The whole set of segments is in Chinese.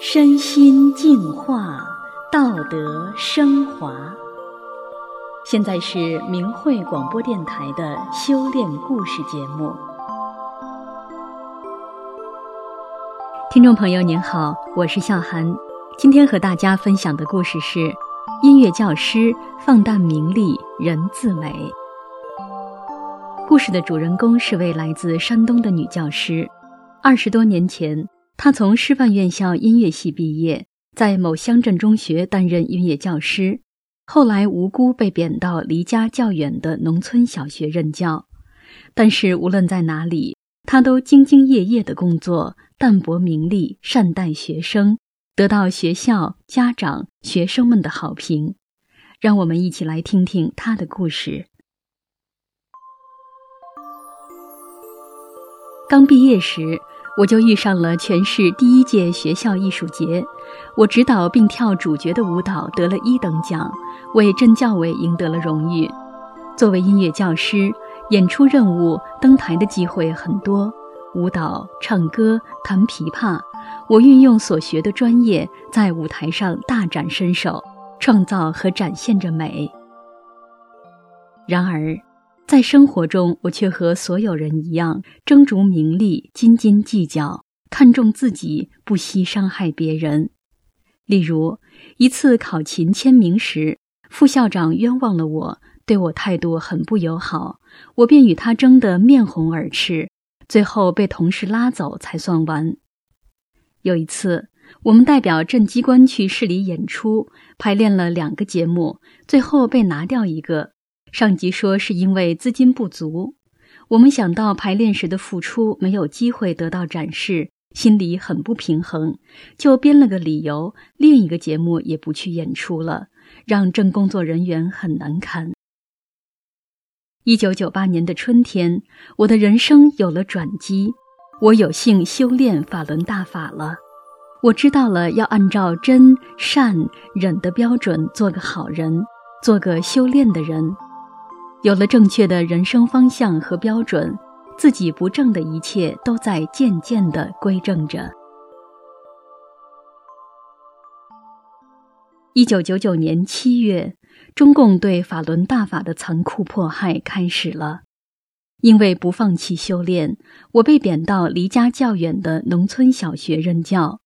身心净化，道德升华。现在是明慧广播电台的修炼故事节目。听众朋友您好，我是笑涵，今天和大家分享的故事是：音乐教师放淡名利，人自美。故事的主人公是位来自山东的女教师。二十多年前，他从师范院校音乐系毕业，在某乡镇中学担任音乐教师。后来无辜被贬到离家较远的农村小学任教。但是无论在哪里，他都兢兢业业的工作，淡泊名利，善待学生，得到学校、家长、学生们的好评。让我们一起来听听他的故事。刚毕业时，我就遇上了全市第一届学校艺术节，我指导并跳主角的舞蹈得了一等奖，为镇教委赢得了荣誉。作为音乐教师，演出任务、登台的机会很多，舞蹈、唱歌、弹琵琶，我运用所学的专业，在舞台上大展身手，创造和展现着美。然而，在生活中，我却和所有人一样，争逐名利，斤斤计较，看重自己，不惜伤害别人。例如，一次考勤签名时，副校长冤枉了我，对我态度很不友好，我便与他争得面红耳赤，最后被同事拉走才算完。有一次，我们代表镇机关去市里演出，排练了两个节目，最后被拿掉一个。上级说是因为资金不足，我们想到排练时的付出没有机会得到展示，心里很不平衡，就编了个理由，另一个节目也不去演出了，让正工作人员很难堪。一九九八年的春天，我的人生有了转机，我有幸修炼法轮大法了，我知道了要按照真善忍的标准做个好人，做个修炼的人。有了正确的人生方向和标准，自己不正的一切都在渐渐的归正着。一九九九年七月，中共对法轮大法的残酷迫害开始了。因为不放弃修炼，我被贬到离家较远的农村小学任教。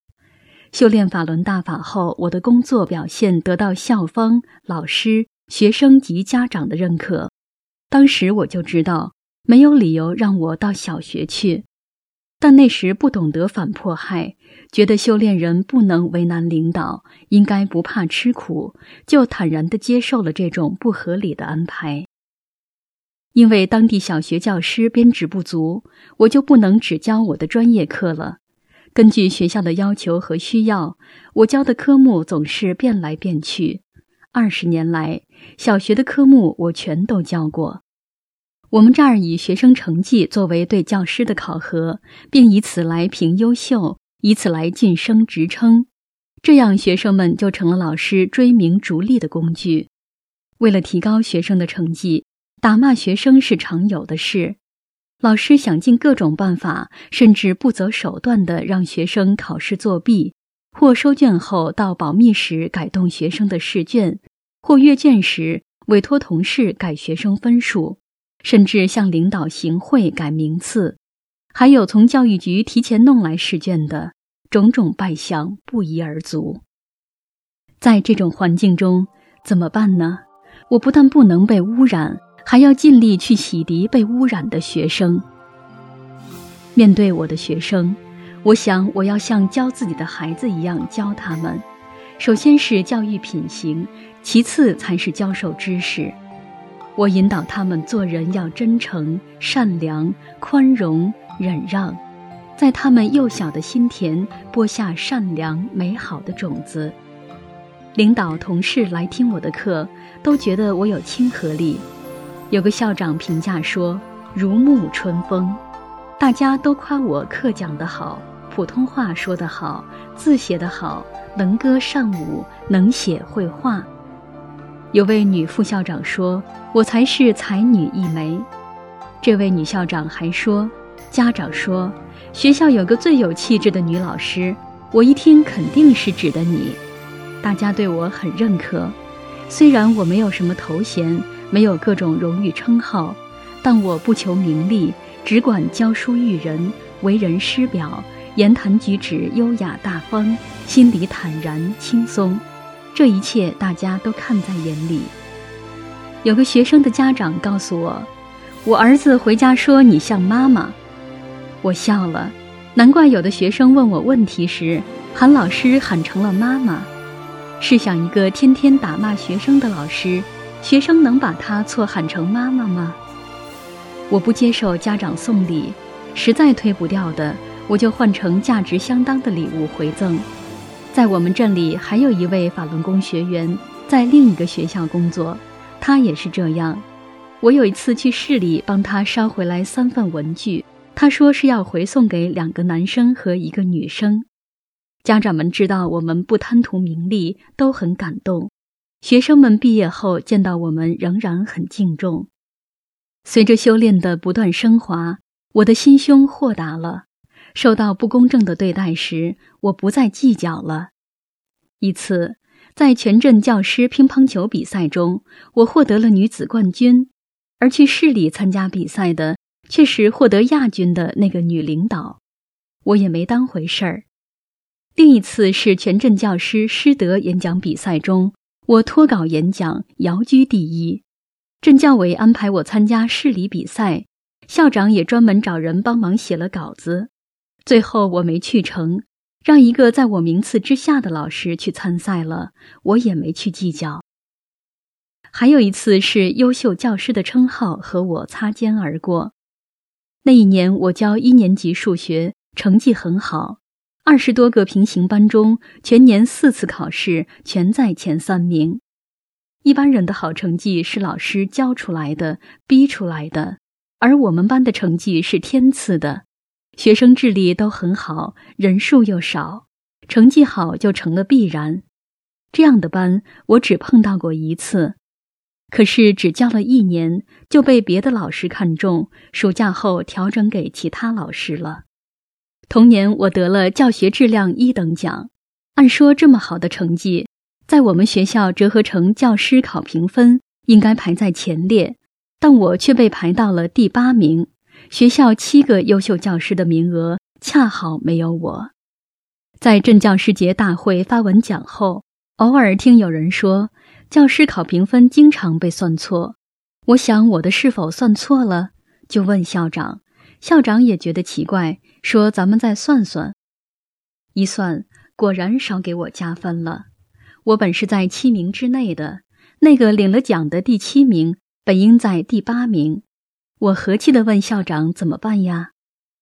修炼法轮大法后，我的工作表现得到校方、老师、学生及家长的认可。当时我就知道没有理由让我到小学去，但那时不懂得反迫害，觉得修炼人不能为难领导，应该不怕吃苦，就坦然地接受了这种不合理的安排。因为当地小学教师编制不足，我就不能只教我的专业课了。根据学校的要求和需要，我教的科目总是变来变去。二十年来，小学的科目我全都教过。我们这儿以学生成绩作为对教师的考核，并以此来评优秀，以此来晋升职称，这样学生们就成了老师追名逐利的工具。为了提高学生的成绩，打骂学生是常有的事。老师想尽各种办法，甚至不择手段地让学生考试作弊。或收卷后到保密室改动学生的试卷，或阅卷时委托同事改学生分数，甚至向领导行贿改名次，还有从教育局提前弄来试卷的种种败相不一而足。在这种环境中怎么办呢？我不但不能被污染，还要尽力去洗涤被污染的学生。面对我的学生。我想，我要像教自己的孩子一样教他们。首先是教育品行，其次才是教授知识。我引导他们做人要真诚、善良、宽容、忍让，在他们幼小的心田播下善良美好的种子。领导、同事来听我的课，都觉得我有亲和力。有个校长评价说：“如沐春风。”大家都夸我课讲得好。普通话说得好，字写得好，能歌善舞，能写会画。有位女副校长说：“我才是才女一枚。”这位女校长还说：“家长说，学校有个最有气质的女老师，我一听肯定是指的你。大家对我很认可，虽然我没有什么头衔，没有各种荣誉称号，但我不求名利，只管教书育人，为人师表，言谈举止优雅大方，心里坦然轻松。这一切大家都看在眼里。有个学生的家长告诉我，我儿子回家说你像妈妈。我笑了，难怪有的学生问我问题时喊老师喊成了妈妈。试想一个天天打骂学生的老师，学生能把他错喊成妈妈吗？我不接受家长送礼，实在推不掉的，我就换成价值相当的礼物回赠。在我们镇里还有一位法轮功学员，在另一个学校工作，他也是这样。我有一次去市里帮他捎回来三份文具。他说是要回送给两个男生和一个女生，家长们知道我们不贪图名利，都很感动。学生们毕业后见到我们，仍然很敬重。随着修炼的不断升华，我的心胸豁达了。受到不公正的对待时，我不再计较了。一次，在全镇教师乒乓球比赛中，我获得了女子冠军，而去市里参加比赛的。却是获得亚军的那个女领导，我也没当回事儿。另一次是全镇教师师德演讲比赛中，我脱稿演讲，遥居第一。镇教委安排我参加市里比赛，校长也专门找人帮忙写了稿子。最后我没去成，让一个在我名次之下的老师去参赛了，我也没去计较。还有一次是优秀教师的称号和我擦肩而过。那一年，我教一年级数学，成绩很好。二十多个平行班中，全年四次考试全在前三名。一般人的好成绩是老师教出来的、逼出来的，而我们班的成绩是天赐的。学生智力都很好，人数又少，成绩好就成了必然。这样的班，我只碰到过一次。可是只教了一年，就被别的老师看中，暑假后调整给其他老师了。同年，我得了教学质量一等奖。按说这么好的成绩，在我们学校折合成教师考评分，应该排在前列，但我却被排到了第八名。学校七个优秀教师的名额，恰好没有我。在镇教师节大会发文讲后，偶尔听有人说。教师考评分经常被算错，我想我的是否算错了？就问校长，校长也觉得奇怪，说咱们再算算。一算，果然少给我加分了。我本是在七名之内的，那个领了奖的第七名本应在第八名。我和气地问校长怎么办呀？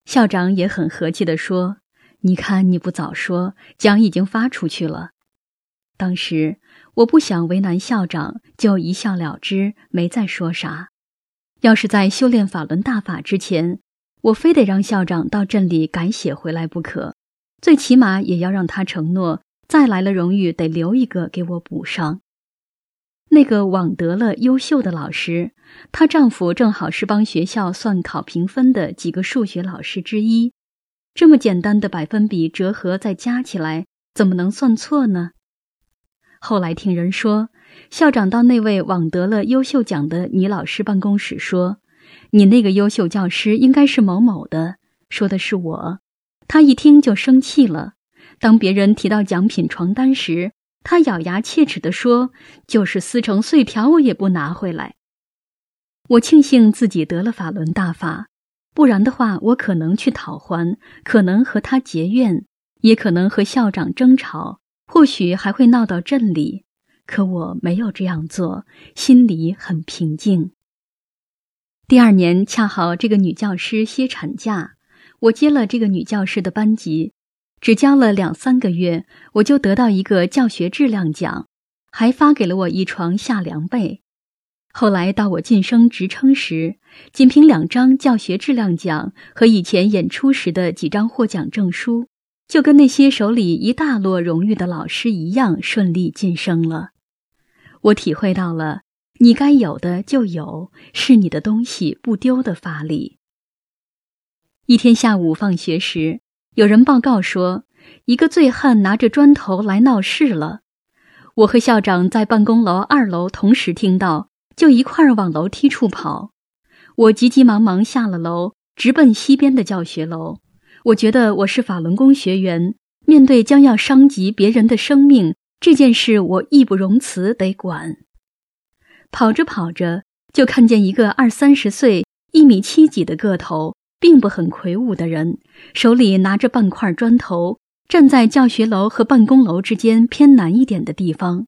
校长也很和气地说：“你看你不早说，奖已经发出去了。”当时。我不想为难校长，就一笑了之，没再说啥。要是在修炼法轮大法之前，我非得让校长到镇里改写回来不可，最起码也要让他承诺，再来了荣誉得留一个给我补上。那个网得了优秀的老师，她丈夫正好是帮学校算考评分的几个数学老师之一，这么简单的百分比折合再加起来，怎么能算错呢？后来听人说，校长到那位网得了优秀奖的女老师办公室说：“你那个优秀教师应该是某某的。”说的是我。他一听就生气了。当别人提到奖品床单时，他咬牙切齿地说：“就是撕成碎条，我也不拿回来。”我庆幸自己得了法轮大法，不然的话，我可能去讨还，可能和他结怨，也可能和校长争吵。或许还会闹到镇里，可我没有这样做，心里很平静。第二年恰好这个女教师歇产假，我接了这个女教师的班级，只教了两三个月，我就得到一个教学质量奖，还发给了我一床夏凉被。后来到我晋升职称时，仅凭两张教学质量奖和以前演出时的几张获奖证书。就跟那些手里一大摞荣誉的老师一样顺利晋升了，我体会到了你该有的就有，是你的东西不丢的法理。一天下午放学时，有人报告说，一个醉汉拿着砖头来闹事了。我和校长在办公楼二楼同时听到，就一块儿往楼梯处跑。我急急忙忙下了楼，直奔西边的教学楼。我觉得我是法轮功学员，面对将要伤及别人的生命这件事，我义不容辞得管。跑着跑着，就看见一个二三十岁、一米七几的个头，并不很魁梧的人，手里拿着半块砖头，站在教学楼和办公楼之间偏南一点的地方。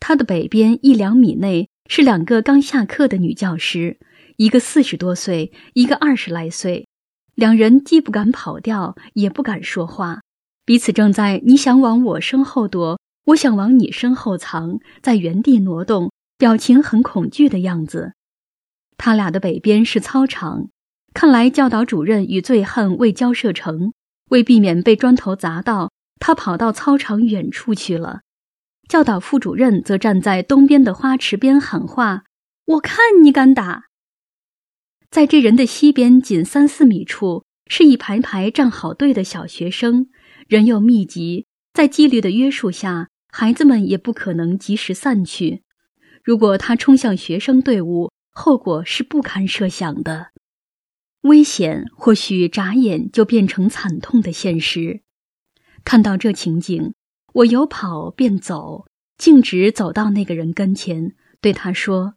他的北边一两米内是两个刚下课的女教师，一个四十多岁，一个二十来岁。两人既不敢跑掉，也不敢说话，彼此正在你想往我身后躲，我想往你身后藏，在原地挪动，表情很恐惧的样子。他俩的北边是操场，看来教导主任与醉汉未交涉成，为避免被砖头砸到，他跑到操场远处去了。教导副主任则站在东边的花池边喊话：“我看你敢打！”在这人的西边，仅三四米处，是一排排站好队的小学生，人又密集，在纪律的约束下，孩子们也不可能及时散去。如果他冲向学生队伍，后果是不堪设想的。危险或许眨眼就变成惨痛的现实。看到这情景，我有跑便走，径直走到那个人跟前，对他说：“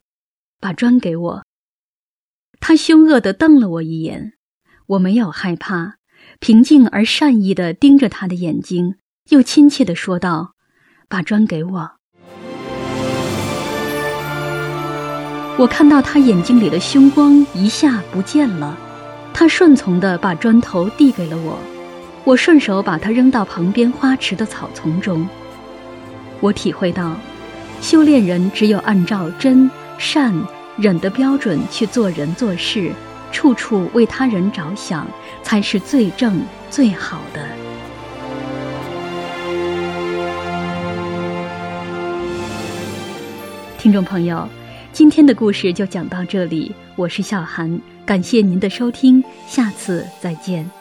把砖给我。”他凶恶地瞪了我一眼，我没有害怕，平静而善意地盯着他的眼睛，又亲切地说道：“把砖给我。”我看到他眼睛里的凶光一下不见了，他顺从地把砖头递给了我，我顺手把它扔到旁边花池的草丛中。我体会到，修炼人只有按照真善。忍的标准去做人做事，处处为他人着想，才是最正最好的。听众朋友，今天的故事就讲到这里，我是小韩，感谢您的收听，下次再见。